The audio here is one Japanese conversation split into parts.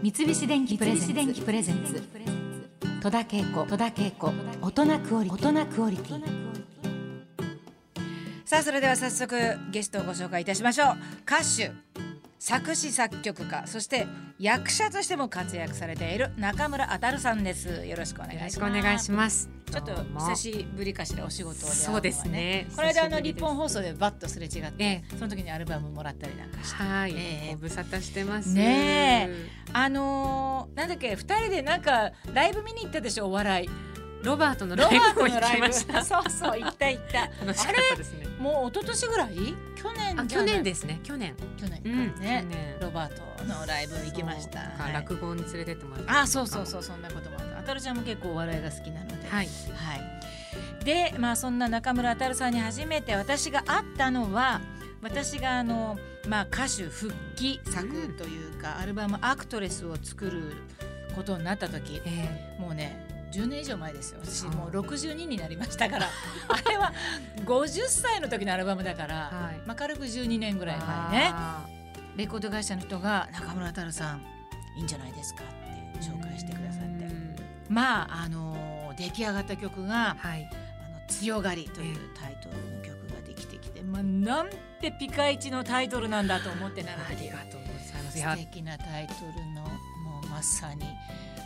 三菱電機プレゼンツ。戸田恵子。戸田恵子。大人クオリティ。大人クオリティ。さあそれでは早速ゲストをご紹介いたしましょう。歌手作詞作曲家そして役者としても活躍されている中村あたるさんです。よろしくお願いしますちょっと久しぶりかしらお仕事で、ね、そうですね。この間あの日本放送でバッとすれ違って、ええ、その時にアルバムもらったりなんかして。はい、えー、ご無沙汰してます。ねあのー、なんだっけ二人でなんかライブ見に行ったでしょお笑い。ロバートのライブを行きました。そうそう行った行った。楽しかったですね。もう一昨年ぐらい？去年去年。ですね。去年。去年、うん、ね。ロバートのライブ行きました、はい、落語に連れてってもらったあそうそうそうそんなこともあった。あたるちゃんも結構お笑いが好きなので。はい、はい。でまあそんな中村あたるさんに初めて私が会ったのは私があの、まあ、歌手復帰作というか、うん、アルバム「アクトレス」を作ることになった時、えー、もうね10年以上前ですよ。私もう62になりましたから。あれは50歳の時のアルバムだから、はい、まあ、軽く12年ぐらい前ね。レコード会社の人が「中村太郎さんいいんじゃないですか」って紹介してくださってまああの出来上がった曲が「はい、あの強がり」というタイトルの曲ができてきて、まあ、なんてピカイチのタイトルなんだと思ってなありがとうございます。素敵なタイトルのもうまさに。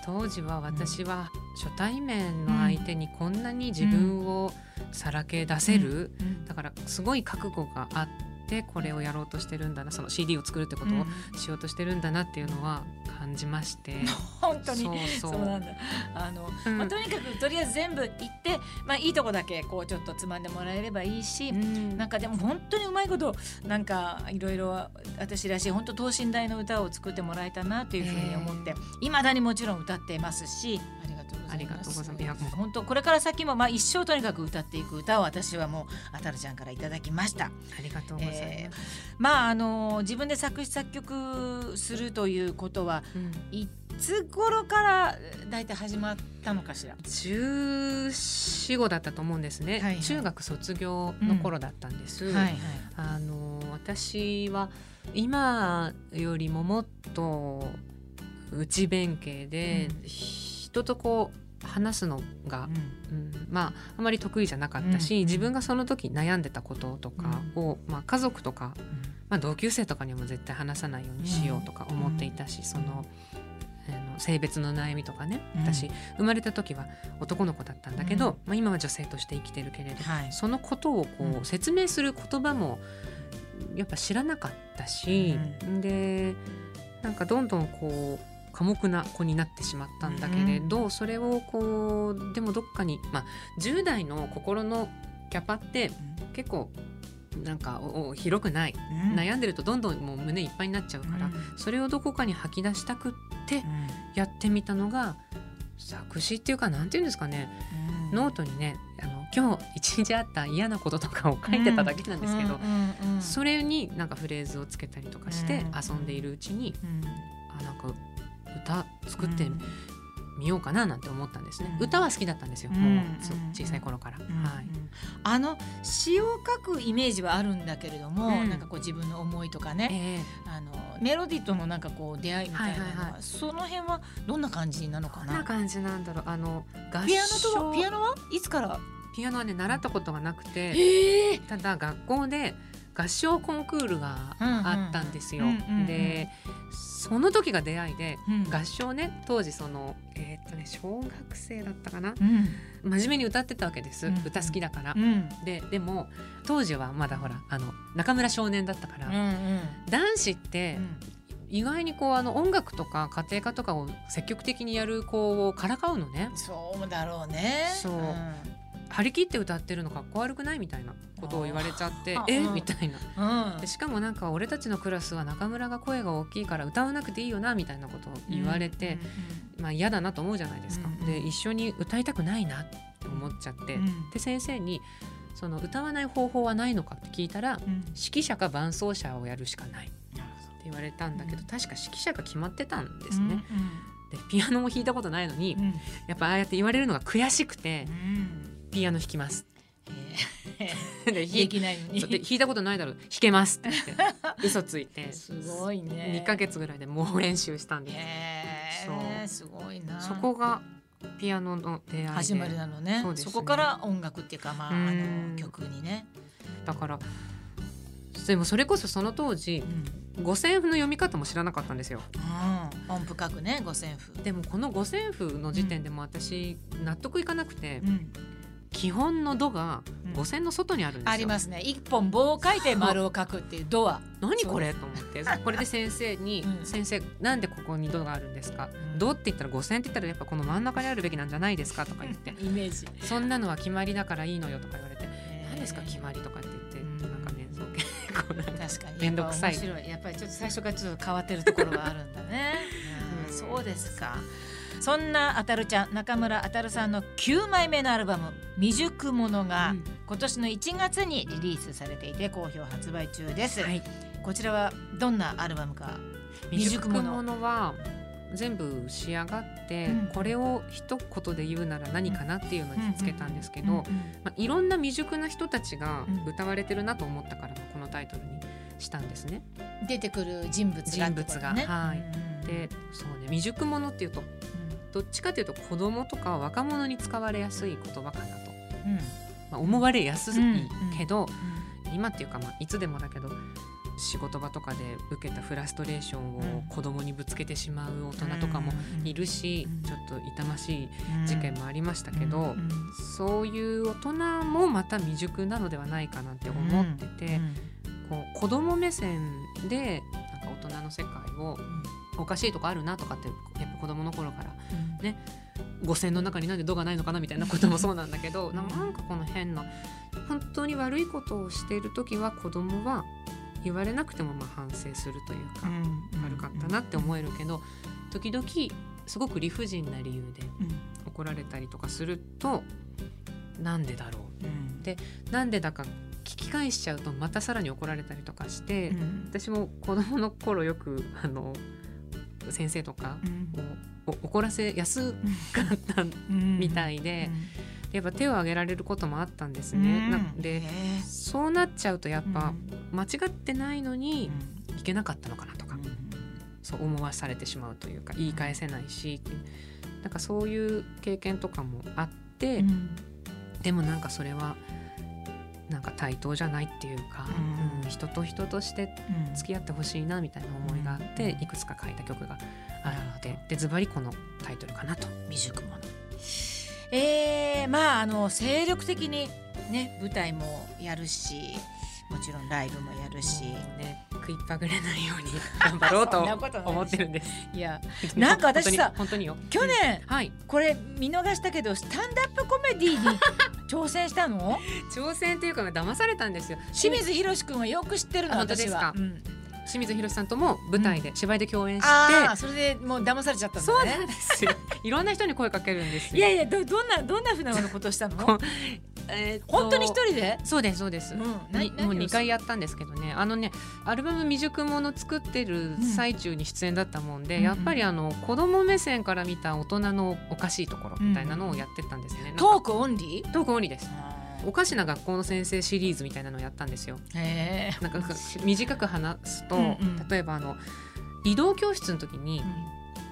当時は私は初対面の相手にこんなに自分をさらけ出せる、だからすごい覚悟があってこれをやろうとしてるんだなその CD を作るってことをしようとしてるんだなっていうのは感じまして、うん、本当に。そうなんだ。あの、うん、まあ、とにかくとりあえず全部行って、まあ、いいとこだけこうちょっとつまんでもらえればいいし、うん、なんかでも本当にうまいことなんかいろいろ私らしい本当等身大の歌を作ってもらえたなというふうに思っていまだにもちろん歌ってますしありがとうございます。本当これから先もまあ一生とにかく歌っていく歌を私はもうあたるちゃんからいただきました。ありがとうございます。えー、まああの自分で作詞作曲するということは、うん、いつ頃から大体始まったのかしら？十四五だったと思うんですね、はいはい。中学卒業の頃だったんです。うんはいはい、あの私は今よりももっと内弁慶で、うん、人とこう話すのが、うん、うん、まああまり得意じゃなかったし、うん、自分がその時悩んでたこととかを、まあ、家族とか、まあ、同級生とかにも絶対話さないようにしようとか思っていたし、その。あの性別の悩みとかね。私、生まれた時は男の子だったんだけど、まあ、今は女性として生きてるけれど、はい、そのことをこう説明する言葉もやっぱ知らなかったし、でなんかどんどんこう寡黙な子になってしまったんだけれど、うん、それをこうでもどっかに、まあ、10代の心のキャパって結構なんかお広くない、うん、悩んでるとどんどんもう胸いっぱいになっちゃうから、うん、それをどこかに吐き出したくってやってみたのが作詞っていうかなんていうんですかね、ノートにねあの今日一日あった嫌なこととかを書いてただけなんですけど、それになんかフレーズをつけたりとかして遊んでいるうちに、あなんか歌作ってみようかななんて思ったんですね、うん、歌は好きだったんですよ、うん、もう小さい頃から、うん、はい、あの詩を書くイメージはあるんだけれども、なんかこう自分の思いとかね、えー、あのメロディーとのなんかこう出会いみたいなのははいはいはい、その辺はどんな感じなのかな？どんな感じなんだろう？あのピアノとピアノは？いつから？ピアノはね習ったことがなくて、えー、ただ学校で合唱コンクールがあったんですよ。でその時が出会いで、うん、合唱ね当時そのえー、っとね小学生だったかな、うん、真面目に歌ってたわけです、うん、歌好きだから。ででも当時はまだほらあの中村少年だったから、うんうん、男子って、意外にこうあの音楽とか家庭科とかを積極的にやる子をからかうのね。そうだろうね。そう、張り切って歌ってるのかっこ悪くないみたいなことを言われちゃってえ？みたいな、うん、しかもなんか俺たちのクラスは中村が声が大きいから歌わなくていいよなみたいなことを言われて、まあ嫌だなと思うじゃないですか。で一緒に歌いたくないなと思っちゃって、で先生にその歌わない方法はないのかって聞いたら、指揮者か伴奏者をやるしかないって言われたんだけど、確か指揮者が決まってたんですね。でピアノも弾いたことないのに、やっぱああやって言われるのが悔しくて、ピアノ弾きます。で弾きないのに。弾いたことないだろう。弾けますって言って嘘ついて。すごいね。2か月ぐらいで猛練習したんです。そう。すごいな。そこがピアノの出会い始まりなのね、ね、そこから音楽っていうかまああの曲にね。だからでもそれこそその当時、うん、五線譜の読み方も知らなかったんですよ。うん、音符書くね五線譜。でもこの五線譜の時点でも私納得いかなくて、うん、基本の「ド」が五線の外にあるんですよ、ありますね。一本棒を書いて丸を書くっていう「ド」は。何これ？と思って。これで先生に「先生なんでここに「ド」があるんですか?」ドって言ったら五線って言ったらやっぱこの真ん中にあるべきなんじゃないですか？とか言って。イメージ。そんなのは決まりだからいいのよとか言われて。何ですか決まりとかって言って。なんかねそう結構確かに。面倒くさい。やっぱりちょっと最初からちょっと変わってるところがあるんだね、うん、そうですかそんなあたるちゃん中村あたるさんの9枚目のアルバム「未熟者」が今年の1月にリリースされていて好評発売中です、はい、こちらはどんなアルバムか？未熟者は全部仕上がって、うん、これを一言で言うなら何かなっていうのにつけたんですけど、まあ、いろんな未熟な人たちが歌われてるなと思ったから、このタイトルにしたんですね。出てくる人物が、人物が、はい、でそうね未熟者っていうとどっちかというと子供とか若者に使われやすい言葉かなと、うん。まあ、思われやすいけど、今っていうか、まあ、いつでもだけど仕事場とかで受けたフラストレーションを子供にぶつけてしまう大人とかもいるし、ちょっと痛ましい事件もありましたけど、そういう大人もまた未熟なのではないかなって思ってて、こう子供目線で人の世界をおかしいとこあるなとかってやっぱ子供の頃からね、うん、五線の中になんで度がないのかなみたいなこともそうなんだけどなんかこの変な本当に悪いことをしている時は子供は言われなくてもまあ反省するというか、悪かったなって思えるけど時々すごく理不尽な理由で怒られたりとかすると、なんでだろう、うん、でなんでだか聞き返しちゃうとまたさらに怒られたりとかして、うん、私も子供の頃よくあの先生とかを怒らせやすかったみたいで。やっぱ手を挙げられることもあったんですね。なでそうなっちゃうとやっぱ間違ってないのにいけなかったのかなとか、そう思わされてしまうというか言い返せないしなんかそういう経験とかもあって、でもなんかそれはなんか対等じゃないっていうか、うん、人と人として付き合ってほしいなみたいな思いがあって、いくつか書いた曲があってでズバリこのタイトルかなと。未熟者。えー、まああの精力的にね舞台もやるしもちろんライブもやるし、ね、食いっぱぐれないように頑張ろうと 思ってるんです。いや、なんか私さ、本当によ。去年、はい、これ見逃したけど、スタンダップコメディに挑戦したの？挑戦っていうか騙されたんですよ。清水宏君はよく知ってるの私は。清水宏さんとも舞台で、うん、芝居で共演してそれでもう騙されちゃったんだねそうなんですよいろんな人に声かけるんですいやいやどどんなどんなふうなことしたの？えー、本当に一人で？そうですそうです、うん、もう二回やったんですけどね。あのねアルバム「未熟者」作ってる最中に出演だったもんで、うん、やっぱりあの子供目線から見た大人のおかしいところみたいなのをやってたんですね、うん、トークオンリー？トークオンリーです。おかしな学校の先生シリーズみたいなのをやったんですよ。なんか 短く話すと、うんうん、例えばあの移動教室の時に、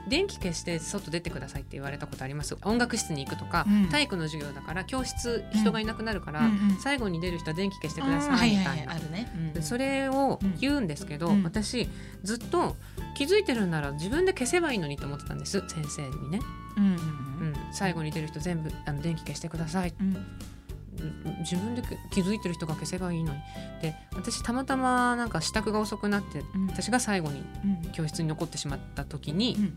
電気消して外出てくださいって言われたことあります。音楽室に行くとか、うん、体育の授業だから教室人がいなくなるから、うん、最後に出る人は電気消してくださいみたいな、それを言うんですけど、私ずっと気づいてるんなら自分で消せばいいのにと思ってたんです。先生にね、うん、うん、最後に出る人全部あの電気消してください、自分で気づいてる人が消せばいいのに。で私たまたまなんか支度が遅くなって、うん、私が最後に教室に残ってしまった時に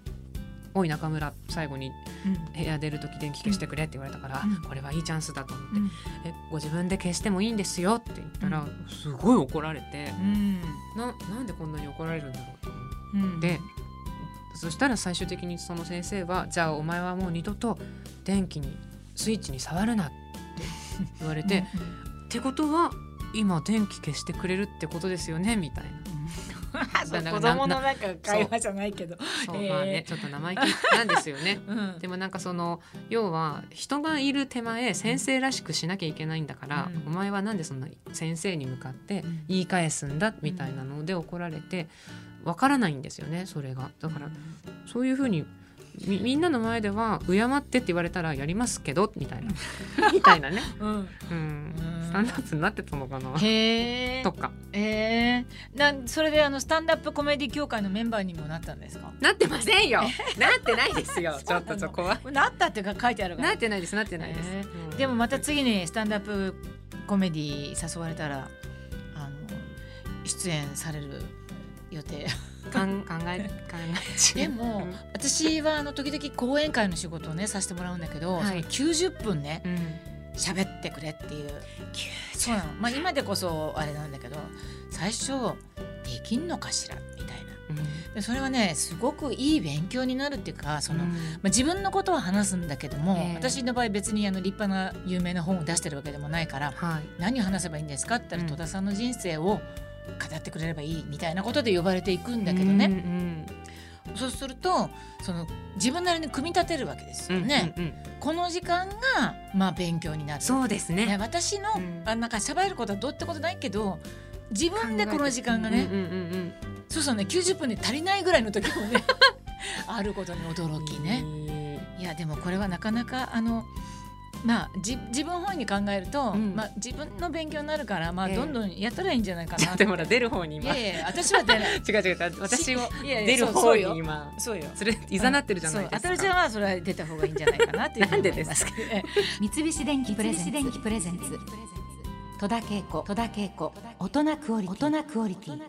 おい中村最後に部屋出る時電気消してくれって言われたから、うん、これはいいチャンスだと思って、うん、えご自分で消してもいいんですよって言ったら、すごい怒られて、うん、ななんでこんなに怒られるんだろうと思って、そしたら最終的にその先生はじゃあお前はもう二度と電気にスイッチに触るなって言われてってことは今電気消してくれるってことですよね？みたいな。子供のなんか会話じゃないけど。そう、えー、まあねちょっと生意気なんですよね、うん、でもなんかその要は人がいる手前先生らしくしなきゃいけないんだから、うん、お前はなんでそんな先生に向かって言い返すんだ？みたいなので怒られてわからないんですよねそれが。だからそういうふうにみみんなの前では敬ってって言われたらやりますけどみたいな。みたいなね、うん、うん、スタンダップになってたのかな。へとか。へえなそれであのスタンダップコメディ協会のメンバーにもなったんですか？なってませんよ。なってないですよ。ちょっとそこは。なったっていうか書いてあるから。なってないですなってないです、うん、でもまた次にスタンダップコメディ誘われたらあの出演される予定考え考えでも、私はあの時々講演会の仕事をねさせてもらうんだけど、はい、90分ね喋、うん、ってくれっていう。そうなの、まあ、今でこそあれなんだけど最初できんのかしらみたいな。でそれはねすごくいい勉強になるっていうかその、うん、まあ、自分のことは話すんだけども、えー、私の場合別にあの立派な有名な本を出してるわけでもないから、はい、何を話せばいいんですかって言ったら、戸田さんの人生を語ってくれればいいみたいなことで呼ばれていくんだけどね、うんうん、そうするとその自分なりに組み立てるわけですよね。うんうんうん、この時間がまあ勉強になる。そうですね、ね、私の、うん、あなんか喋ることはどうってことないけど自分でこの時間がね、うんうんうん、そうそうね90分で足りないぐらいの時もね あることに驚きね。いやでもこれはなかなかあのまあ、じ自分本位に考えると、うん、まあ、自分の勉強になるから、まあ、どんどんやったらいいんじゃないかな、でも出る方に今。いやいや私は出ない。違う違う私を出る方に今。そうよ。それいざなってるじゃないですか、あたるちゃんはそれは出た方がいいんじゃないかなっていうなんでですか？三菱電機プレゼンツ。戸田恵子。大人クオリティ